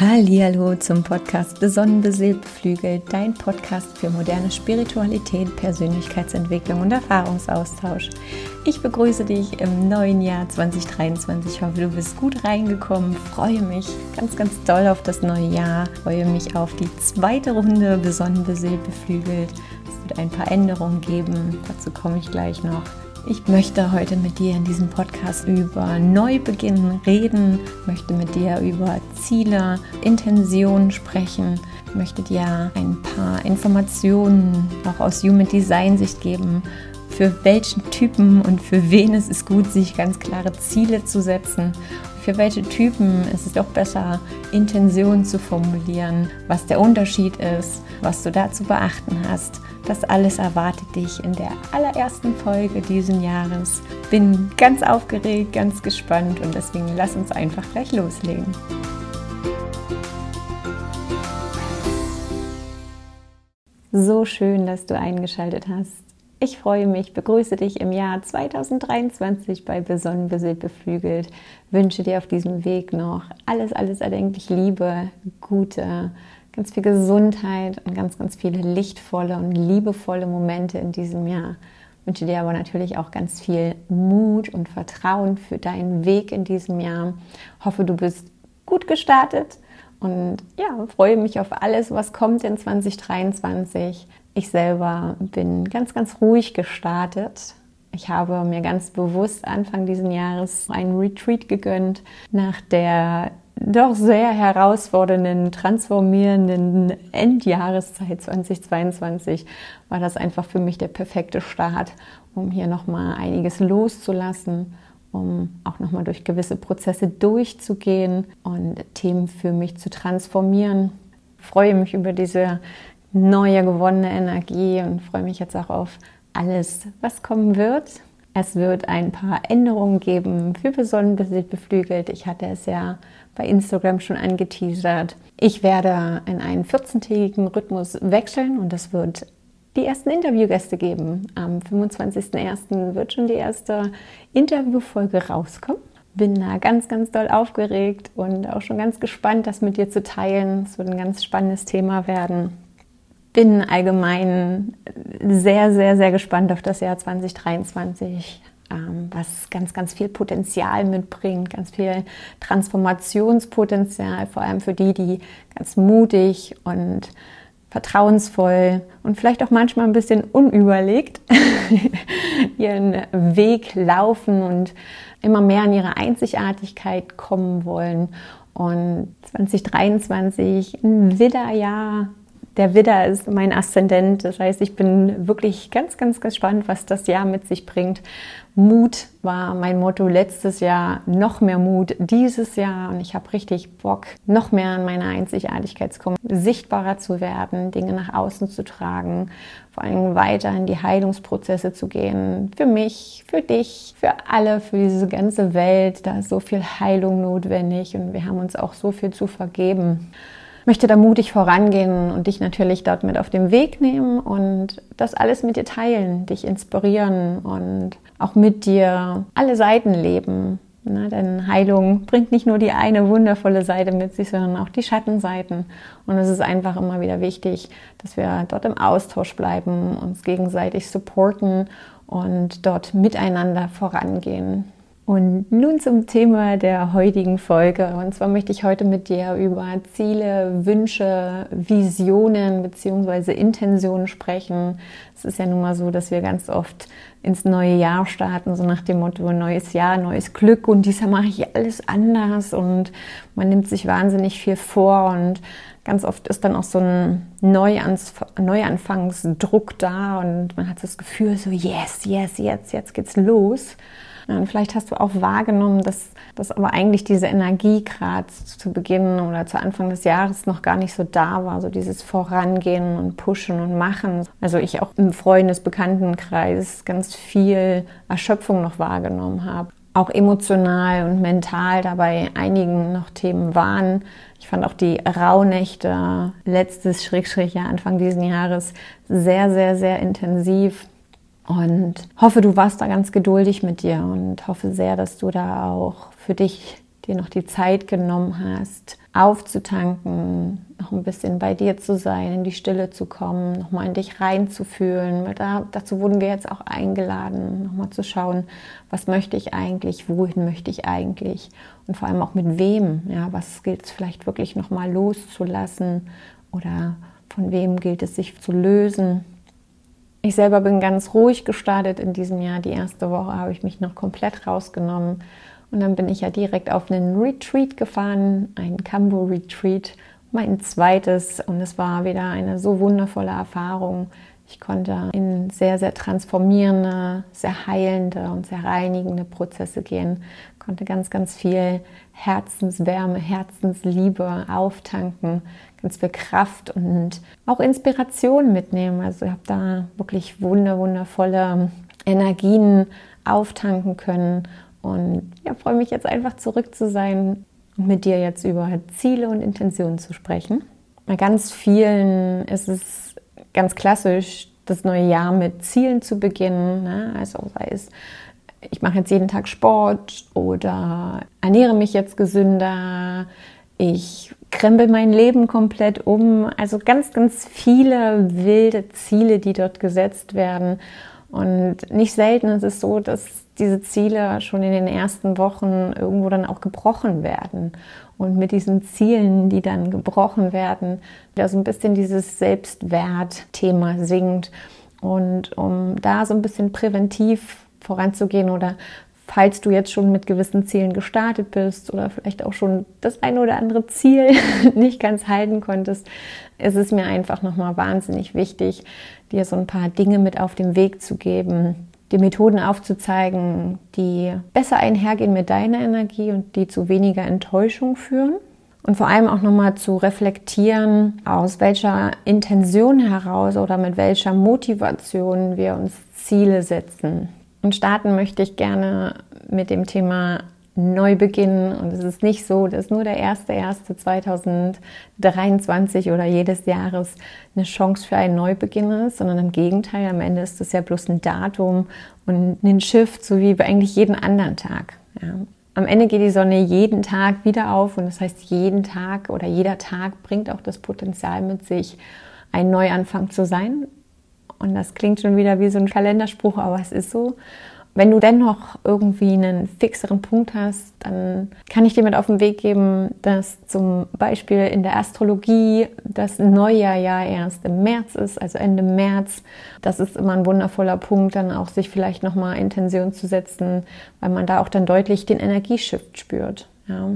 Hallo zum Podcast Besonnen beseelt beflügelt, dein Podcast für moderne Spiritualität, Persönlichkeitsentwicklung und Erfahrungsaustausch. Ich begrüße dich im neuen Jahr 2023. Ich hoffe, du bist gut reingekommen. Freue mich ganz, ganz doll auf das neue Jahr. Freue mich auf die zweite Runde Besonnen beseelt beflügelt. Es wird ein paar Änderungen geben. Dazu komme ich gleich noch. Ich möchte heute mit dir in diesem Podcast über Neubeginn reden, möchte mit dir über Ziele, Intentionen sprechen, möchte dir ein paar Informationen auch aus Human Design Sicht geben, für welchen Typen und für wen es ist gut, sich ganz klare Ziele zu setzen. Für welche Typen ist es doch besser, Intentionen zu formulieren, was der Unterschied ist, was du da zu beachten hast. Das alles erwartet dich in der allerersten Folge diesen Jahres. Bin ganz aufgeregt, ganz gespannt und deswegen lass uns einfach gleich loslegen. So schön, dass du eingeschaltet hast. Ich freue mich, begrüße dich im Jahr 2023 bei Besonnen beseelt beflügelt. Wünsche dir auf diesem Weg noch alles, alles erdenklich Liebe, Gute, ganz viel Gesundheit und ganz, ganz viele lichtvolle und liebevolle Momente in diesem Jahr. Wünsche dir aber natürlich auch ganz viel Mut und Vertrauen für deinen Weg in diesem Jahr. Hoffe, du bist gut gestartet und ja, freue mich auf alles, was kommt in 2023. Ich selber bin ganz, ganz ruhig gestartet. Ich habe mir ganz bewusst Anfang dieses Jahres einen Retreat gegönnt nach der doch sehr herausfordernden, transformierenden Endjahreszeit 2022 war das einfach für mich der perfekte Start, um hier nochmal einiges loszulassen, um auch nochmal durch gewisse Prozesse durchzugehen und Themen für mich zu transformieren. Ich freue mich über diese neue gewonnene Energie und freue mich jetzt auch auf alles, was kommen wird. Es wird ein paar Änderungen geben für Besonnenbesitz beflügelt. Ich hatte es ja bei Instagram schon angeteasert. Ich werde in einen 14-tägigen Rhythmus wechseln und es wird die ersten Interviewgäste geben. Am 25.01. wird schon die erste Interviewfolge rauskommen. Bin da ganz, ganz doll aufgeregt und auch schon ganz gespannt, das mit dir zu teilen. Es wird ein ganz spannendes Thema werden bin allgemein sehr, sehr, sehr gespannt auf das Jahr 2023, ähm, was ganz, ganz viel Potenzial mitbringt, ganz viel Transformationspotenzial, vor allem für die, die ganz mutig und vertrauensvoll und vielleicht auch manchmal ein bisschen unüberlegt ihren Weg laufen und immer mehr an ihre Einzigartigkeit kommen wollen. Und 2023 ein Widderjahr der Widder ist mein Aszendent. Das heißt, ich bin wirklich ganz, ganz gespannt, was das Jahr mit sich bringt. Mut war mein Motto letztes Jahr, noch mehr Mut dieses Jahr und ich habe richtig Bock, noch mehr an meine Einzigartigkeit zu kommen, sichtbarer zu werden, Dinge nach außen zu tragen, vor allem weiter in die Heilungsprozesse zu gehen. Für mich, für dich, für alle, für diese ganze Welt. Da ist so viel Heilung notwendig und wir haben uns auch so viel zu vergeben möchte da mutig vorangehen und dich natürlich dort mit auf den Weg nehmen und das alles mit dir teilen, dich inspirieren und auch mit dir alle Seiten leben. Ne? Denn Heilung bringt nicht nur die eine wundervolle Seite mit sich, sondern auch die Schattenseiten. Und es ist einfach immer wieder wichtig, dass wir dort im Austausch bleiben, uns gegenseitig supporten und dort miteinander vorangehen. Und nun zum Thema der heutigen Folge. Und zwar möchte ich heute mit dir über Ziele, Wünsche, Visionen bzw. Intentionen sprechen. Es ist ja nun mal so, dass wir ganz oft ins neue Jahr starten, so nach dem Motto neues Jahr, neues Glück und dieses Jahr mache ich alles anders und man nimmt sich wahnsinnig viel vor und ganz oft ist dann auch so ein Neuanfangsdruck da und man hat das Gefühl so, yes, yes, jetzt, jetzt geht's los. Und vielleicht hast du auch wahrgenommen, dass, dass aber eigentlich diese Energie gerade zu Beginn oder zu Anfang des Jahres noch gar nicht so da war, so dieses Vorangehen und Pushen und Machen. Also ich auch im Freundesbekanntenkreis ganz viel Erschöpfung noch wahrgenommen habe auch emotional und mental dabei einigen noch Themen waren. Ich fand auch die Rauhnächte letztes Schrägstrich Anfang dieses Jahres sehr, sehr, sehr intensiv. Und hoffe, du warst da ganz geduldig mit dir und hoffe sehr, dass du da auch für dich dir noch die Zeit genommen hast, aufzutanken, noch ein bisschen bei dir zu sein, in die Stille zu kommen, nochmal in dich reinzufühlen. Da, dazu wurden wir jetzt auch eingeladen, nochmal zu schauen, was möchte ich eigentlich, wohin möchte ich eigentlich und vor allem auch mit wem. Ja, was gilt es vielleicht wirklich nochmal loszulassen oder von wem gilt es sich zu lösen. Ich selber bin ganz ruhig gestartet in diesem Jahr. Die erste Woche habe ich mich noch komplett rausgenommen. Und dann bin ich ja direkt auf einen Retreat gefahren, ein Cambo Retreat, mein zweites. Und es war wieder eine so wundervolle Erfahrung. Ich konnte in sehr, sehr transformierende, sehr heilende und sehr reinigende Prozesse gehen, konnte ganz, ganz viel Herzenswärme, Herzensliebe auftanken, ganz viel Kraft und auch Inspiration mitnehmen. Also ich habe da wirklich wunder, wundervolle Energien auftanken können und ja, freue mich jetzt einfach zurück zu sein und mit dir jetzt über Ziele und Intentionen zu sprechen. Bei ganz vielen ist es ganz klassisch, das neue Jahr mit Zielen zu beginnen. Ne? Also sei es, ich mache jetzt jeden Tag Sport oder ernähre mich jetzt gesünder, ich krempel mein Leben komplett um. Also ganz, ganz viele wilde Ziele, die dort gesetzt werden. Und nicht selten ist es so, dass diese Ziele schon in den ersten Wochen irgendwo dann auch gebrochen werden. Und mit diesen Zielen, die dann gebrochen werden, da so ein bisschen dieses Selbstwertthema sinkt. Und um da so ein bisschen präventiv voranzugehen oder falls du jetzt schon mit gewissen Zielen gestartet bist oder vielleicht auch schon das eine oder andere Ziel nicht ganz halten konntest, ist es mir einfach nochmal wahnsinnig wichtig, dir so ein paar Dinge mit auf den Weg zu geben, die Methoden aufzuzeigen, die besser einhergehen mit deiner Energie und die zu weniger Enttäuschung führen. Und vor allem auch nochmal zu reflektieren, aus welcher Intention heraus oder mit welcher Motivation wir uns Ziele setzen. Und starten möchte ich gerne mit dem Thema neu beginnen. Und es ist nicht so, dass nur der 1.1.2023 oder jedes Jahres eine Chance für einen Neubeginn ist, sondern im Gegenteil, am Ende ist es ja bloß ein Datum und ein Shift, so wie eigentlich jeden anderen Tag. Ja. Am Ende geht die Sonne jeden Tag wieder auf und das heißt, jeden Tag oder jeder Tag bringt auch das Potenzial mit sich, ein Neuanfang zu sein. Und das klingt schon wieder wie so ein Kalenderspruch, aber es ist so. Wenn du dennoch irgendwie einen fixeren Punkt hast, dann kann ich dir mit auf den Weg geben, dass zum Beispiel in der Astrologie das Neujahr ja erst im März ist, also Ende März. Das ist immer ein wundervoller Punkt, dann auch sich vielleicht nochmal Intention zu setzen, weil man da auch dann deutlich den Energieshift spürt. Ja.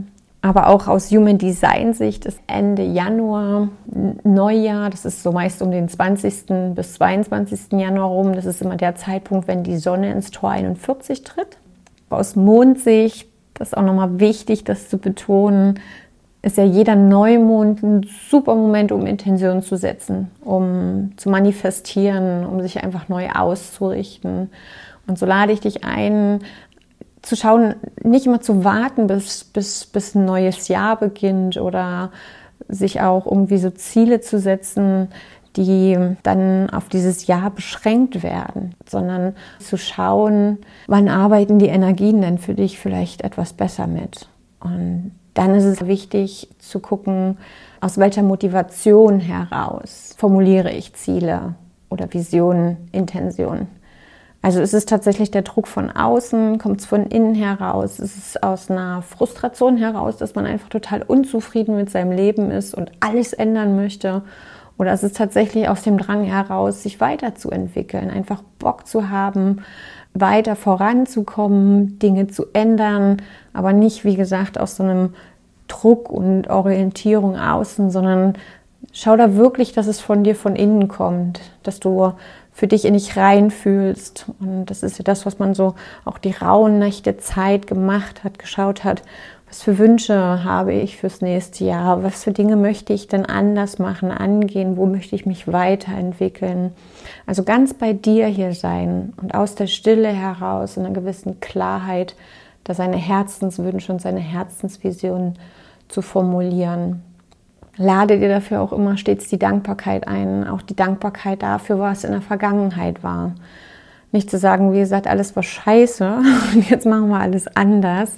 Aber auch aus Human Design Sicht ist Ende Januar Neujahr, das ist so meist um den 20. bis 22. Januar rum, das ist immer der Zeitpunkt, wenn die Sonne ins Tor 41 tritt. Aus Mondsicht, das ist auch nochmal wichtig, das zu betonen, ist ja jeder Neumond ein super Moment, um Intention zu setzen, um zu manifestieren, um sich einfach neu auszurichten. Und so lade ich dich ein, zu schauen, nicht immer zu warten, bis, bis, bis ein neues Jahr beginnt oder sich auch irgendwie so Ziele zu setzen, die dann auf dieses Jahr beschränkt werden, sondern zu schauen, wann arbeiten die Energien denn für dich vielleicht etwas besser mit. Und dann ist es wichtig zu gucken, aus welcher Motivation heraus formuliere ich Ziele oder Visionen, Intentionen. Also ist es tatsächlich der Druck von außen, kommt es von innen heraus, ist es aus einer Frustration heraus, dass man einfach total unzufrieden mit seinem Leben ist und alles ändern möchte. Oder ist es tatsächlich aus dem Drang heraus, sich weiterzuentwickeln, einfach Bock zu haben, weiter voranzukommen, Dinge zu ändern, aber nicht, wie gesagt, aus so einem Druck und Orientierung außen, sondern schau da wirklich, dass es von dir von innen kommt, dass du für dich in dich reinfühlst. Und das ist ja das, was man so auch die rauen Nächte Zeit gemacht hat, geschaut hat, was für Wünsche habe ich fürs nächste Jahr, was für Dinge möchte ich denn anders machen, angehen, wo möchte ich mich weiterentwickeln. Also ganz bei dir hier sein und aus der Stille heraus in einer gewissen Klarheit da seine Herzenswünsche und seine Herzensvision zu formulieren lade dir dafür auch immer stets die Dankbarkeit ein, auch die Dankbarkeit dafür, was in der Vergangenheit war. Nicht zu sagen, wie gesagt, alles war scheiße und jetzt machen wir alles anders.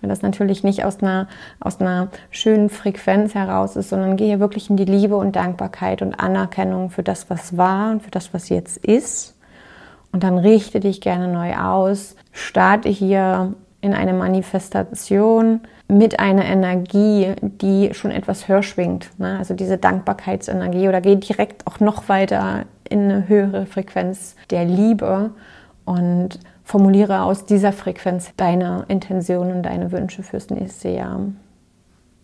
wenn das natürlich nicht aus einer, aus einer schönen Frequenz heraus ist, sondern gehe wirklich in die Liebe und Dankbarkeit und Anerkennung für das, was war und für das, was jetzt ist. Und dann richte dich gerne neu aus, starte hier in eine Manifestation mit einer Energie, die schon etwas höher schwingt. Ne? Also diese Dankbarkeitsenergie oder geh direkt auch noch weiter in eine höhere Frequenz der Liebe und formuliere aus dieser Frequenz deine Intentionen, deine Wünsche fürs nächste Jahr.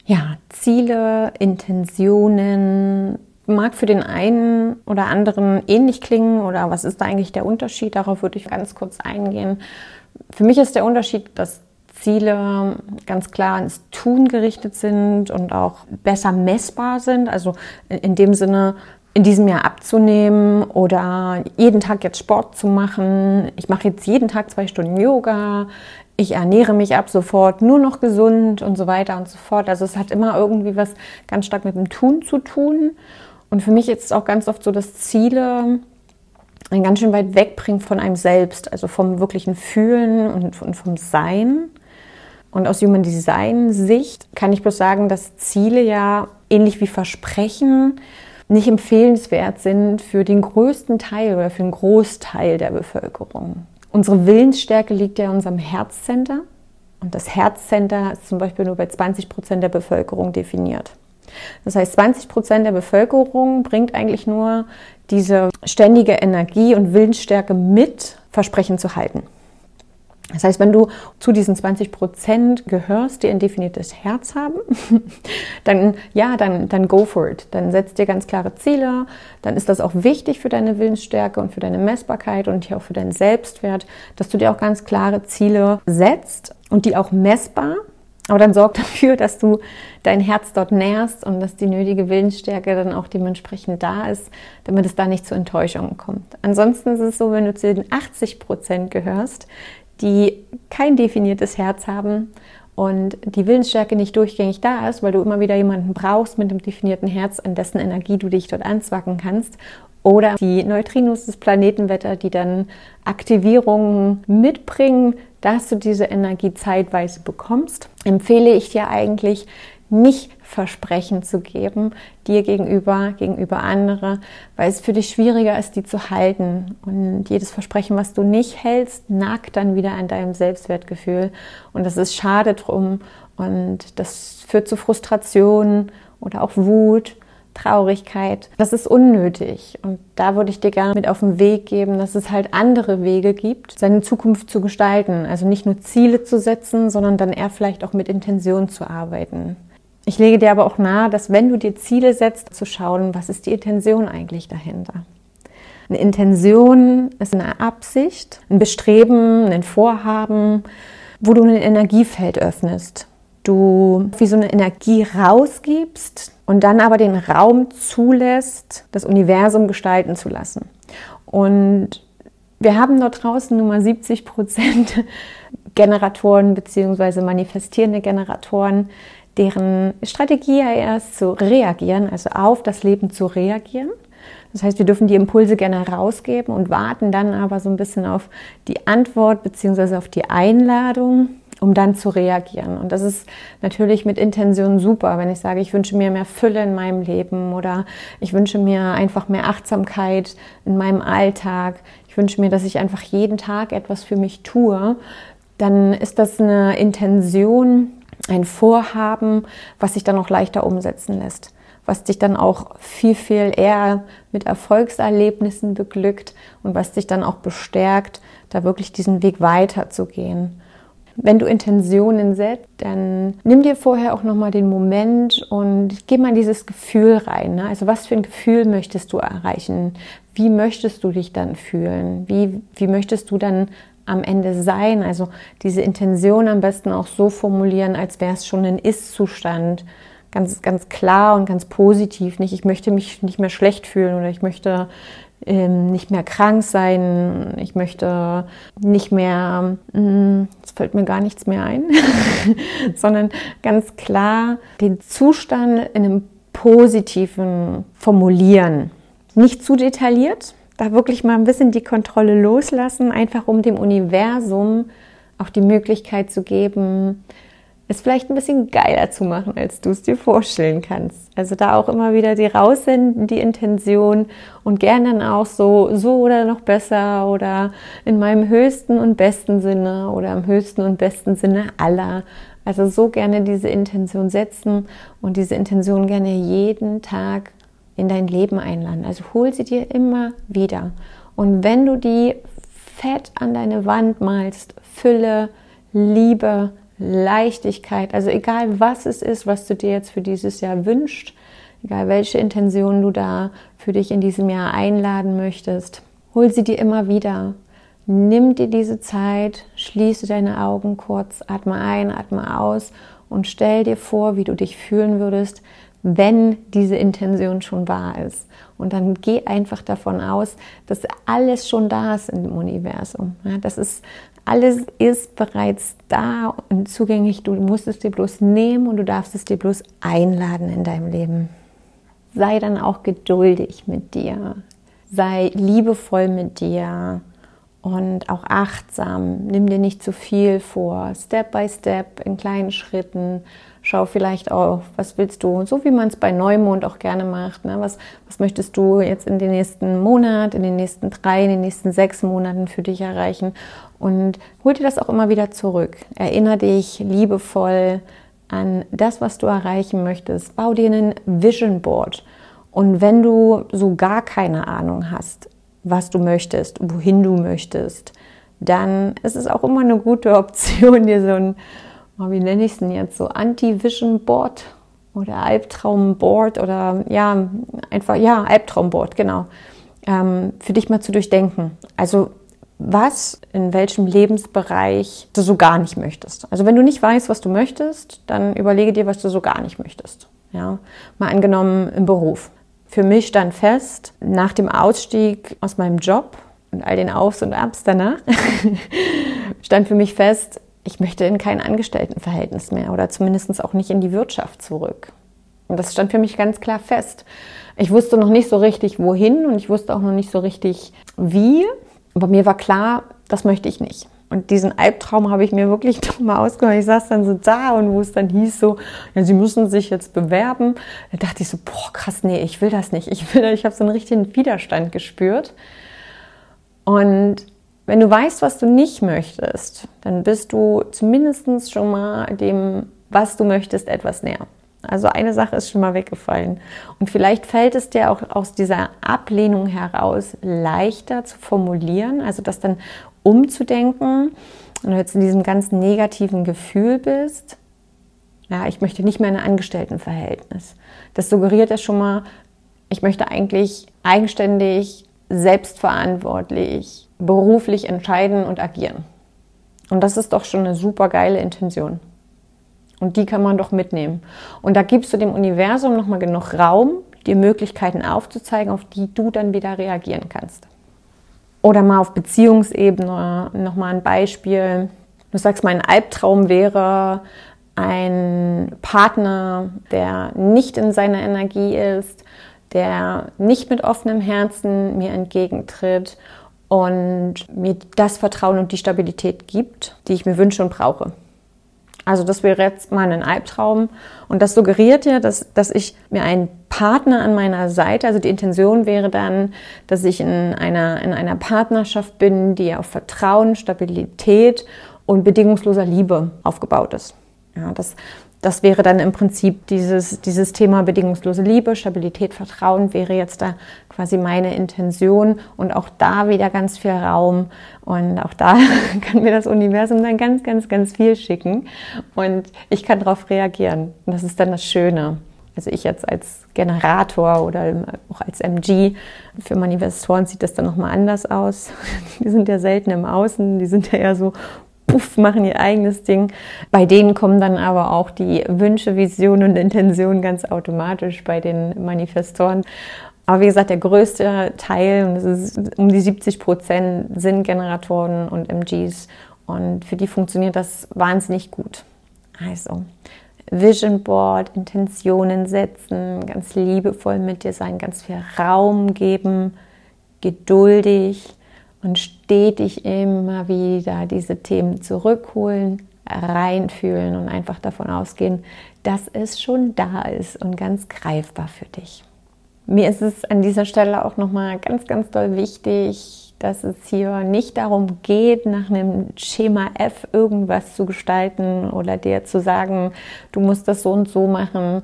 Ja, Ziele, Intentionen, mag für den einen oder anderen ähnlich klingen oder was ist da eigentlich der Unterschied? Darauf würde ich ganz kurz eingehen. Für mich ist der Unterschied, dass Ziele ganz klar ins Tun gerichtet sind und auch besser messbar sind. Also in dem Sinne, in diesem Jahr abzunehmen oder jeden Tag jetzt Sport zu machen. Ich mache jetzt jeden Tag zwei Stunden Yoga. Ich ernähre mich ab sofort nur noch gesund und so weiter und so fort. Also es hat immer irgendwie was ganz stark mit dem Tun zu tun. Und für mich ist es auch ganz oft so, dass Ziele einen ganz schön weit wegbringen von einem selbst, also vom wirklichen Fühlen und vom Sein. Und aus Human Design Sicht kann ich bloß sagen, dass Ziele ja ähnlich wie Versprechen nicht empfehlenswert sind für den größten Teil oder für den Großteil der Bevölkerung. Unsere Willensstärke liegt ja in unserem Herzcenter. Und das Herzcenter ist zum Beispiel nur bei 20 Prozent der Bevölkerung definiert. Das heißt, 20 Prozent der Bevölkerung bringt eigentlich nur diese ständige Energie und Willensstärke mit, Versprechen zu halten. Das heißt, wenn du zu diesen 20 Prozent gehörst, die ein definiertes Herz haben, dann ja, dann, dann go for it. Dann setz dir ganz klare Ziele. Dann ist das auch wichtig für deine Willensstärke und für deine Messbarkeit und hier auch für deinen Selbstwert, dass du dir auch ganz klare Ziele setzt und die auch messbar aber dann sorg dafür, dass du dein Herz dort nährst und dass die nötige Willensstärke dann auch dementsprechend da ist, damit es da nicht zu Enttäuschungen kommt. Ansonsten ist es so, wenn du zu den 80 Prozent gehörst, die kein definiertes Herz haben und die Willensstärke nicht durchgängig da ist, weil du immer wieder jemanden brauchst mit einem definierten Herz, an dessen Energie du dich dort anzwacken kannst. Oder die Neutrinos des Planetenwetter, die dann Aktivierungen mitbringen, dass du diese Energie zeitweise bekommst, empfehle ich dir eigentlich nicht Versprechen zu geben, dir gegenüber, gegenüber andere, weil es für dich schwieriger ist, die zu halten. Und jedes Versprechen, was du nicht hältst, nagt dann wieder an deinem Selbstwertgefühl. Und das ist schade drum. Und das führt zu Frustration oder auch Wut Traurigkeit. Das ist unnötig. Und da würde ich dir gerne mit auf den Weg geben, dass es halt andere Wege gibt, seine Zukunft zu gestalten. Also nicht nur Ziele zu setzen, sondern dann eher vielleicht auch mit Intention zu arbeiten. Ich lege dir aber auch nahe, dass wenn du dir Ziele setzt, zu schauen, was ist die Intention eigentlich dahinter. Eine Intention ist eine Absicht, ein Bestreben, ein Vorhaben, wo du ein Energiefeld öffnest. Du wie so eine Energie rausgibst, und dann aber den Raum zulässt, das Universum gestalten zu lassen. Und wir haben dort draußen nun mal 70 Prozent Generatoren bzw. manifestierende Generatoren, deren Strategie ja ist zu reagieren, also auf das Leben zu reagieren. Das heißt, wir dürfen die Impulse gerne rausgeben und warten dann aber so ein bisschen auf die Antwort bzw. auf die Einladung um dann zu reagieren. Und das ist natürlich mit Intention super, wenn ich sage, ich wünsche mir mehr Fülle in meinem Leben oder ich wünsche mir einfach mehr Achtsamkeit in meinem Alltag. Ich wünsche mir, dass ich einfach jeden Tag etwas für mich tue. Dann ist das eine Intention, ein Vorhaben, was sich dann auch leichter umsetzen lässt was dich dann auch viel, viel eher mit Erfolgserlebnissen beglückt und was dich dann auch bestärkt, da wirklich diesen Weg weiterzugehen. Wenn du Intentionen setzt, dann nimm dir vorher auch nochmal den Moment und geh mal in dieses Gefühl rein. Ne? Also was für ein Gefühl möchtest du erreichen? Wie möchtest du dich dann fühlen? Wie, wie möchtest du dann am Ende sein? Also diese Intention am besten auch so formulieren, als wäre es schon ein Ist-Zustand. Ganz, ganz klar und ganz positiv. Nicht, ich möchte mich nicht mehr schlecht fühlen oder ich möchte ähm, nicht mehr krank sein, ich möchte nicht mehr, hm, es fällt mir gar nichts mehr ein, sondern ganz klar den Zustand in einem positiven Formulieren. Nicht zu detailliert, da wirklich mal ein bisschen die Kontrolle loslassen, einfach um dem Universum auch die Möglichkeit zu geben, es vielleicht ein bisschen geiler zu machen, als du es dir vorstellen kannst. Also da auch immer wieder die raussenden, die Intention und gern dann auch so, so oder noch besser oder in meinem höchsten und besten Sinne oder im höchsten und besten Sinne aller. Also so gerne diese Intention setzen und diese Intention gerne jeden Tag in dein Leben einladen. Also hol sie dir immer wieder. Und wenn du die fett an deine Wand malst, Fülle, Liebe, Leichtigkeit, also egal was es ist, was du dir jetzt für dieses Jahr wünschst, egal welche Intention du da für dich in diesem Jahr einladen möchtest, hol sie dir immer wieder. Nimm dir diese Zeit, schließe deine Augen kurz, atme ein, atme aus und stell dir vor, wie du dich fühlen würdest, wenn diese Intention schon wahr ist. Und dann geh einfach davon aus, dass alles schon da ist im Universum. Ja, das ist alles ist bereits da und zugänglich. Du musst es dir bloß nehmen und du darfst es dir bloß einladen in deinem Leben. Sei dann auch geduldig mit dir. Sei liebevoll mit dir und auch achtsam. Nimm dir nicht zu viel vor. Step by Step in kleinen Schritten. Schau vielleicht auch, was willst du, so wie man es bei Neumond auch gerne macht. Ne? Was, was möchtest du jetzt in den nächsten Monat, in den nächsten drei, in den nächsten sechs Monaten für dich erreichen? Und hol dir das auch immer wieder zurück. Erinnere dich liebevoll an das, was du erreichen möchtest. Bau dir einen Vision Board. Und wenn du so gar keine Ahnung hast, was du möchtest, wohin du möchtest, dann ist es auch immer eine gute Option, dir so ein, oh, wie nenne ich es denn jetzt, so Anti-Vision Board oder Albtraumboard oder ja, einfach, ja, Albtraumboard, genau, ähm, für dich mal zu durchdenken. Also was in welchem Lebensbereich du so gar nicht möchtest. Also wenn du nicht weißt, was du möchtest, dann überlege dir, was du so gar nicht möchtest. Ja, mal angenommen im Beruf. Für mich stand fest, nach dem Ausstieg aus meinem Job und all den Aufs und Abs danach, stand für mich fest, ich möchte in kein Angestelltenverhältnis mehr oder zumindest auch nicht in die Wirtschaft zurück. Und das stand für mich ganz klar fest. Ich wusste noch nicht so richtig, wohin und ich wusste auch noch nicht so richtig, wie. Aber mir war klar, das möchte ich nicht. Und diesen Albtraum habe ich mir wirklich mal ausgemacht. Ich saß dann so da und wo es dann hieß so, ja, sie müssen sich jetzt bewerben. Da dachte ich so, boah, krass, nee, ich will das nicht. Ich will, ich habe so einen richtigen Widerstand gespürt. Und wenn du weißt, was du nicht möchtest, dann bist du zumindest schon mal dem, was du möchtest, etwas näher. Also eine Sache ist schon mal weggefallen. Und vielleicht fällt es dir auch aus dieser Ablehnung heraus leichter zu formulieren, also das dann umzudenken und du jetzt in diesem ganz negativen Gefühl bist. Ja, ich möchte nicht mehr in ein Angestelltenverhältnis. Das suggeriert ja schon mal, ich möchte eigentlich eigenständig, selbstverantwortlich, beruflich entscheiden und agieren. Und das ist doch schon eine super geile Intention. Und die kann man doch mitnehmen. Und da gibst du dem Universum nochmal genug Raum, dir Möglichkeiten aufzuzeigen, auf die du dann wieder reagieren kannst. Oder mal auf Beziehungsebene nochmal ein Beispiel. Du sagst, mein Albtraum wäre ein Partner, der nicht in seiner Energie ist, der nicht mit offenem Herzen mir entgegentritt und mir das Vertrauen und die Stabilität gibt, die ich mir wünsche und brauche. Also das wäre jetzt mal ein Albtraum. Und das suggeriert ja, dass, dass ich mir einen Partner an meiner Seite, also die Intention wäre dann, dass ich in einer, in einer Partnerschaft bin, die auf Vertrauen, Stabilität und bedingungsloser Liebe aufgebaut ist. Ja, das, das wäre dann im Prinzip dieses, dieses Thema bedingungslose Liebe, Stabilität, Vertrauen wäre jetzt da quasi meine Intention und auch da wieder ganz viel Raum und auch da kann mir das Universum dann ganz, ganz, ganz viel schicken und ich kann darauf reagieren. Und das ist dann das Schöne. Also ich jetzt als Generator oder auch als MG, für Manifestoren sieht das dann nochmal anders aus. Die sind ja selten im Außen, die sind ja eher so puff, machen ihr eigenes Ding. Bei denen kommen dann aber auch die Wünsche, Visionen und Intentionen ganz automatisch bei den Manifestoren. Aber wie gesagt, der größte Teil, und es ist um die 70 Prozent, sind Generatoren und MGs. Und für die funktioniert das wahnsinnig gut. Also, Vision Board, Intentionen setzen, ganz liebevoll mit dir sein, ganz viel Raum geben, geduldig und stetig immer wieder diese Themen zurückholen, reinfühlen und einfach davon ausgehen, dass es schon da ist und ganz greifbar für dich. Mir ist es an dieser Stelle auch nochmal ganz, ganz doll wichtig, dass es hier nicht darum geht, nach einem Schema F irgendwas zu gestalten oder dir zu sagen, du musst das so und so machen.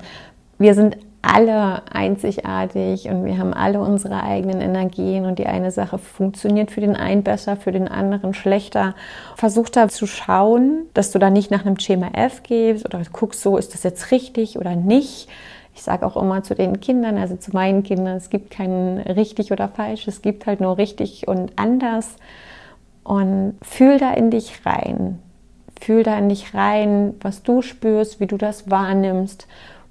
Wir sind alle einzigartig und wir haben alle unsere eigenen Energien und die eine Sache funktioniert für den einen besser, für den anderen schlechter. Versuch da zu schauen, dass du da nicht nach einem Schema F gehst oder guckst so, ist das jetzt richtig oder nicht. Ich sage auch immer zu den Kindern, also zu meinen Kindern, es gibt kein richtig oder falsch, es gibt halt nur richtig und anders. Und fühl da in dich rein. Fühl da in dich rein, was du spürst, wie du das wahrnimmst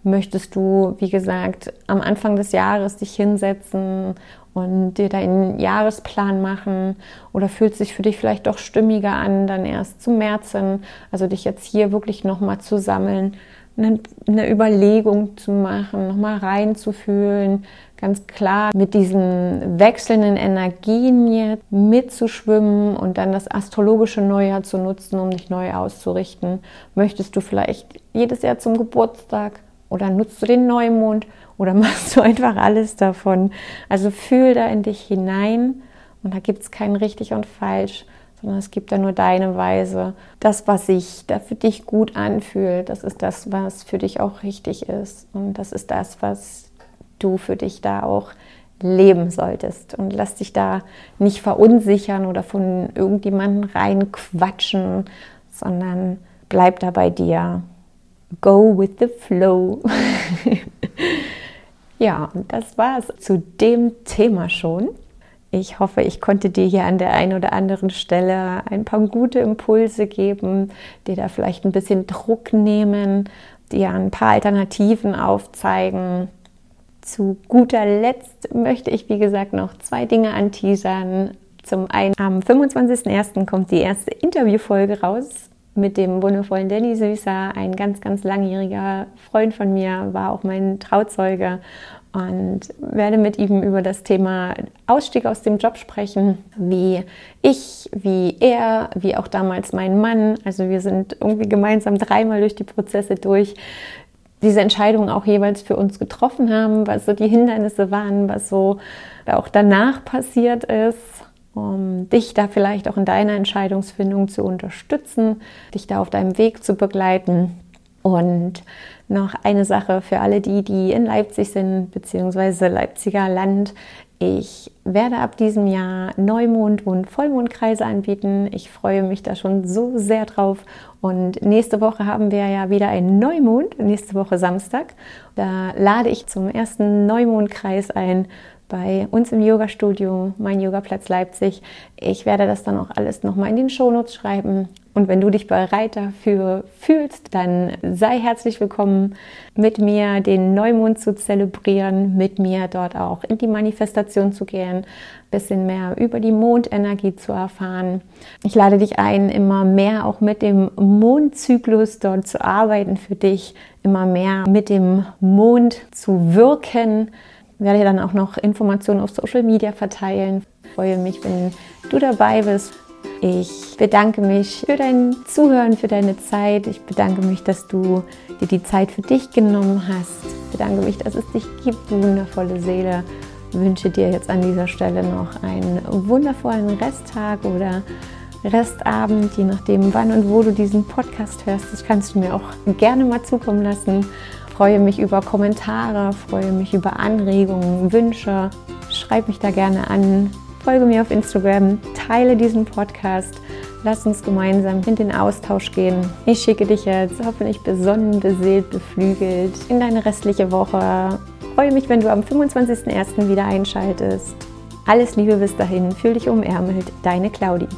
möchtest du, wie gesagt, am Anfang des Jahres dich hinsetzen und dir deinen Jahresplan machen oder fühlt sich für dich vielleicht doch stimmiger an, dann erst zum März hin, also dich jetzt hier wirklich nochmal zu sammeln, eine, eine Überlegung zu machen, nochmal reinzufühlen, ganz klar mit diesen wechselnden Energien jetzt mitzuschwimmen und dann das astrologische Neujahr zu nutzen, um dich neu auszurichten. Möchtest du vielleicht jedes Jahr zum Geburtstag oder nutzt du den Neumond oder machst du einfach alles davon? Also fühl da in dich hinein und da gibt es kein richtig und falsch, sondern es gibt da nur deine Weise. Das, was sich da für dich gut anfühlt, das ist das, was für dich auch richtig ist. Und das ist das, was du für dich da auch leben solltest. Und lass dich da nicht verunsichern oder von irgendjemandem reinquatschen, sondern bleib da bei dir Go with the flow. ja, und das war es zu dem Thema schon. Ich hoffe, ich konnte dir hier an der einen oder anderen Stelle ein paar gute Impulse geben, dir da vielleicht ein bisschen Druck nehmen, dir ein paar Alternativen aufzeigen. Zu guter Letzt möchte ich, wie gesagt, noch zwei Dinge anteasern. Zum einen, am 25.01. kommt die erste Interviewfolge raus mit dem wundervollen Danny Süßer, ein ganz, ganz langjähriger Freund von mir, war auch mein Trauzeuge und werde mit ihm über das Thema Ausstieg aus dem Job sprechen, wie ich, wie er, wie auch damals mein Mann. Also wir sind irgendwie gemeinsam dreimal durch die Prozesse durch, diese Entscheidung auch jeweils für uns getroffen haben, was so die Hindernisse waren, was so auch danach passiert ist um dich da vielleicht auch in deiner Entscheidungsfindung zu unterstützen, dich da auf deinem Weg zu begleiten. Und noch eine Sache für alle die, die in Leipzig sind, beziehungsweise Leipziger Land. Ich werde ab diesem Jahr Neumond- und Vollmondkreise anbieten. Ich freue mich da schon so sehr drauf. Und nächste Woche haben wir ja wieder einen Neumond, nächste Woche Samstag. Da lade ich zum ersten Neumondkreis ein bei uns im Yoga-Studio, mein Yogaplatz Leipzig. Ich werde das dann auch alles nochmal in den Shownotes schreiben. Und wenn du dich bereit dafür fühlst, dann sei herzlich willkommen, mit mir den Neumond zu zelebrieren, mit mir dort auch in die Manifestation zu gehen, ein bisschen mehr über die Mondenergie zu erfahren. Ich lade dich ein, immer mehr auch mit dem Mondzyklus dort zu arbeiten für dich, immer mehr mit dem Mond zu wirken werde dann auch noch Informationen auf Social Media verteilen. Ich freue mich, wenn du dabei bist. Ich bedanke mich für dein Zuhören, für deine Zeit. Ich bedanke mich, dass du dir die Zeit für dich genommen hast. Ich bedanke mich, dass es dich gibt, du wundervolle Seele. Ich wünsche dir jetzt an dieser Stelle noch einen wundervollen Resttag oder Restabend, je nachdem, wann und wo du diesen Podcast hörst. Das kannst du mir auch gerne mal zukommen lassen freue mich über Kommentare, freue mich über Anregungen, Wünsche. Schreib mich da gerne an, folge mir auf Instagram, teile diesen Podcast. Lass uns gemeinsam in den Austausch gehen. Ich schicke dich jetzt hoffentlich besonnen, beseelt, beflügelt in deine restliche Woche. Freue mich, wenn du am 25.01. wieder einschaltest. Alles Liebe bis dahin, fühl dich umärmelt, deine Claudi.